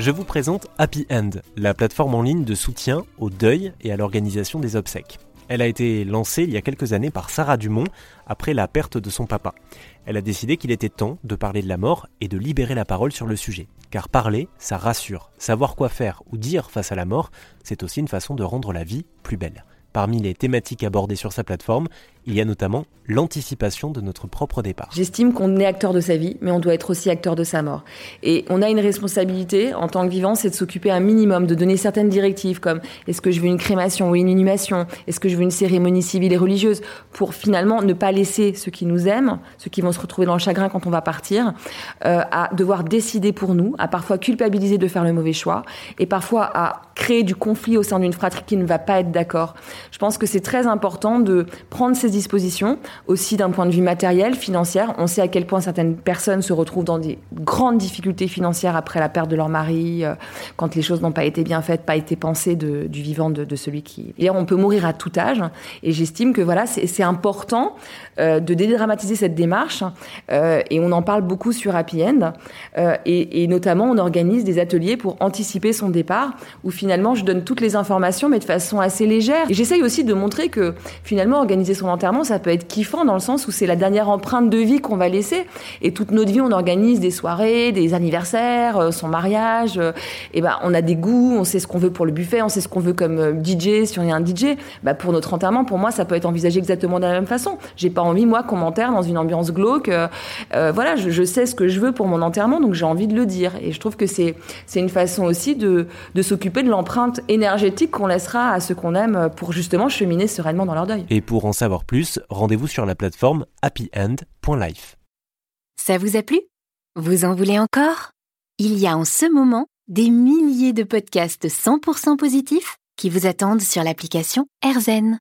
Je vous présente Happy End, la plateforme en ligne de soutien au deuil et à l'organisation des obsèques. Elle a été lancée il y a quelques années par Sarah Dumont après la perte de son papa. Elle a décidé qu'il était temps de parler de la mort et de libérer la parole sur le sujet. Car parler, ça rassure. Savoir quoi faire ou dire face à la mort, c'est aussi une façon de rendre la vie plus belle. Parmi les thématiques abordées sur sa plateforme, il y a notamment l'anticipation de notre propre départ. J'estime qu'on est acteur de sa vie, mais on doit être aussi acteur de sa mort. Et on a une responsabilité en tant que vivant, c'est de s'occuper un minimum, de donner certaines directives comme est-ce que je veux une crémation ou une inhumation, est-ce que je veux une cérémonie civile et religieuse, pour finalement ne pas laisser ceux qui nous aiment, ceux qui vont se retrouver dans le chagrin quand on va partir, euh, à devoir décider pour nous, à parfois culpabiliser de faire le mauvais choix, et parfois à créer du conflit au sein d'une fratrie qui ne va pas être d'accord. Je pense que c'est très important de prendre ces dispositions, aussi d'un point de vue matériel, financier. On sait à quel point certaines personnes se retrouvent dans des grandes difficultés financières après la perte de leur mari, euh, quand les choses n'ont pas été bien faites, pas été pensées du vivant de, celui qui. Et on peut mourir à tout âge, et j'estime que voilà, c'est important euh, de dédramatiser cette démarche, euh, et on en parle beaucoup sur Happy End, et, notamment on organise des ateliers pour anticiper son départ, où finalement je donne toutes les informations, mais de façon assez légère. J'essaye aussi de montrer que finalement organiser son enterrement, ça peut être kiffant dans le sens où c'est la dernière empreinte de vie qu'on va laisser. Et toute notre vie, on organise des soirées, des anniversaires, euh, son mariage. Euh, et ben, on a des goûts, on sait ce qu'on veut pour le buffet, on sait ce qu'on veut comme euh, DJ si on est un DJ. Bah, pour notre enterrement, pour moi, ça peut être envisagé exactement de la même façon. J'ai pas envie, moi, qu'on m'enterre dans une ambiance glauque. Voilà, je, sais ce que je veux pour mon enterrement, donc j'ai envie de le dire. Et je trouve que c'est, c'est une façon aussi de, de s'occuper de l'empreinte énergétique qu'on laissera à ceux qu'on aime pour justement cheminer sereinement dans leur deuil. Et pour en savoir plus, rendez-vous sur la plateforme happyend.life. Ça vous a plu? Vous en voulez encore? Il y a en ce moment des milliers de podcasts 100% positifs qui vous attendent sur l'application AirZen.